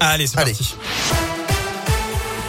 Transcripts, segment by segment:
Allez, c'est parti.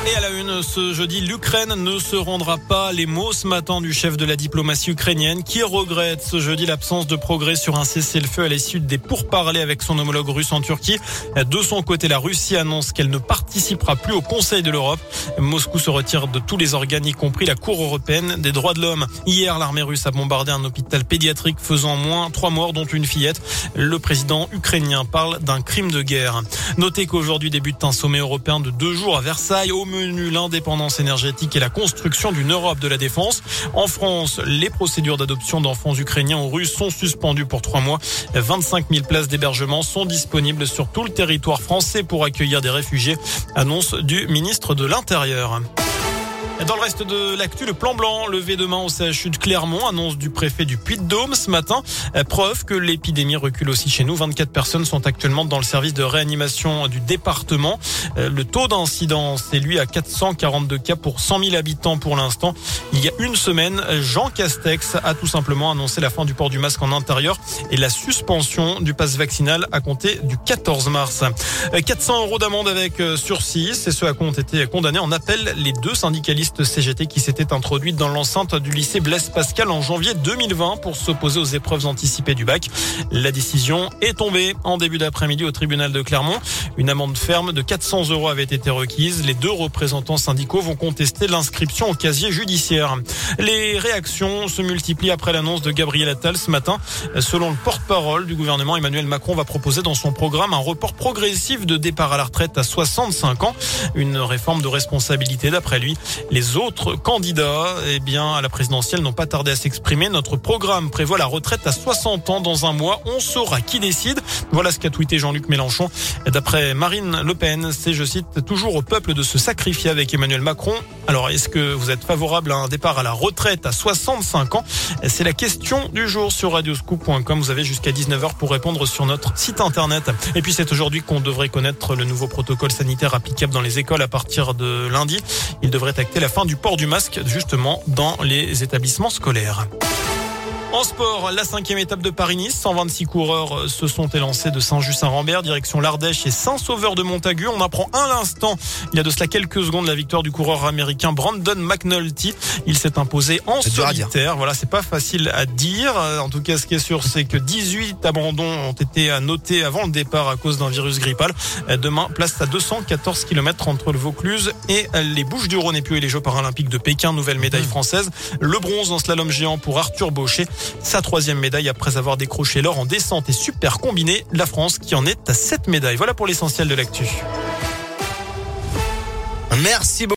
Et à la une, ce jeudi, l'Ukraine ne se rendra pas. Les mots ce matin du chef de la diplomatie ukrainienne qui regrette ce jeudi l'absence de progrès sur un cessez-le-feu à l'issue des pourparlers avec son homologue russe en Turquie. De son côté, la Russie annonce qu'elle ne participera plus au Conseil de l'Europe. Moscou se retire de tous les organes, y compris la Cour européenne des droits de l'homme. Hier, l'armée russe a bombardé un hôpital pédiatrique faisant moins trois morts, dont une fillette. Le président ukrainien parle d'un crime de guerre. Notez qu'aujourd'hui débute un sommet européen de deux jours à Versailles l'indépendance énergétique et la construction d'une Europe de la défense. En France, les procédures d'adoption d'enfants ukrainiens ou russes sont suspendues pour trois mois. 25 000 places d'hébergement sont disponibles sur tout le territoire français pour accueillir des réfugiés, annonce du ministre de l'Intérieur. Dans le reste de l'actu, le plan blanc levé demain au CHU de Clermont, annonce du préfet du Puy-de-Dôme ce matin. Preuve que l'épidémie recule aussi chez nous. 24 personnes sont actuellement dans le service de réanimation du département. Le taux d'incidence est lui à 442 cas pour 100 000 habitants pour l'instant. Il y a une semaine, Jean Castex a tout simplement annoncé la fin du port du masque en intérieur et la suspension du passe vaccinal à compter du 14 mars. 400 euros d'amende avec sursis, c'est ce à quoi ont été condamnés en appel les deux syndicalistes CGT qui s'était introduite dans l'enceinte du lycée Blaise Pascal en janvier 2020 pour s'opposer aux épreuves anticipées du bac. La décision est tombée en début d'après-midi au tribunal de Clermont. Une amende ferme de 400 euros avait été requise. Les deux représentants syndicaux vont contester l'inscription au casier judiciaire. Les réactions se multiplient après l'annonce de Gabriel Attal ce matin. Selon le porte-parole du gouvernement, Emmanuel Macron va proposer dans son programme un report progressif de départ à la retraite à 65 ans. Une réforme de responsabilité d'après lui. Autres candidats, eh bien, à la présidentielle n'ont pas tardé à s'exprimer. Notre programme prévoit la retraite à 60 ans dans un mois. On saura qui décide. Voilà ce qu'a tweeté Jean-Luc Mélenchon. D'après Marine Le Pen, c'est, je cite, toujours au peuple de se sacrifier avec Emmanuel Macron. Alors, est-ce que vous êtes favorable à un départ à la retraite à 65 ans? C'est la question du jour sur radioscoop.com. Vous avez jusqu'à 19h pour répondre sur notre site internet. Et puis, c'est aujourd'hui qu'on devrait connaître le nouveau protocole sanitaire applicable dans les écoles à partir de lundi. Il devrait acter la fin du port du masque justement dans les établissements scolaires. En sport, la cinquième étape de Paris-Nice. 126 coureurs se sont élancés de Saint-Just-Saint-Rambert, direction l'Ardèche et Saint-Sauveur de Montagu. On apprend à l'instant, il y a de cela quelques secondes, la victoire du coureur américain Brandon McNulty. Il s'est imposé en solitaire. Voilà, c'est pas facile à dire. En tout cas, ce qui est sûr, c'est que 18 abandons ont été notés avant le départ à cause d'un virus grippal. Demain, place à 214 km entre le Vaucluse et les Bouches-du-Rhône et puis les Jeux paralympiques de Pékin. Nouvelle médaille française. Le bronze en slalom géant pour Arthur Baucher. Sa troisième médaille après avoir décroché l'or en descente et super combiné. La France qui en est à sept médailles. Voilà pour l'essentiel de l'actu. Merci beaucoup.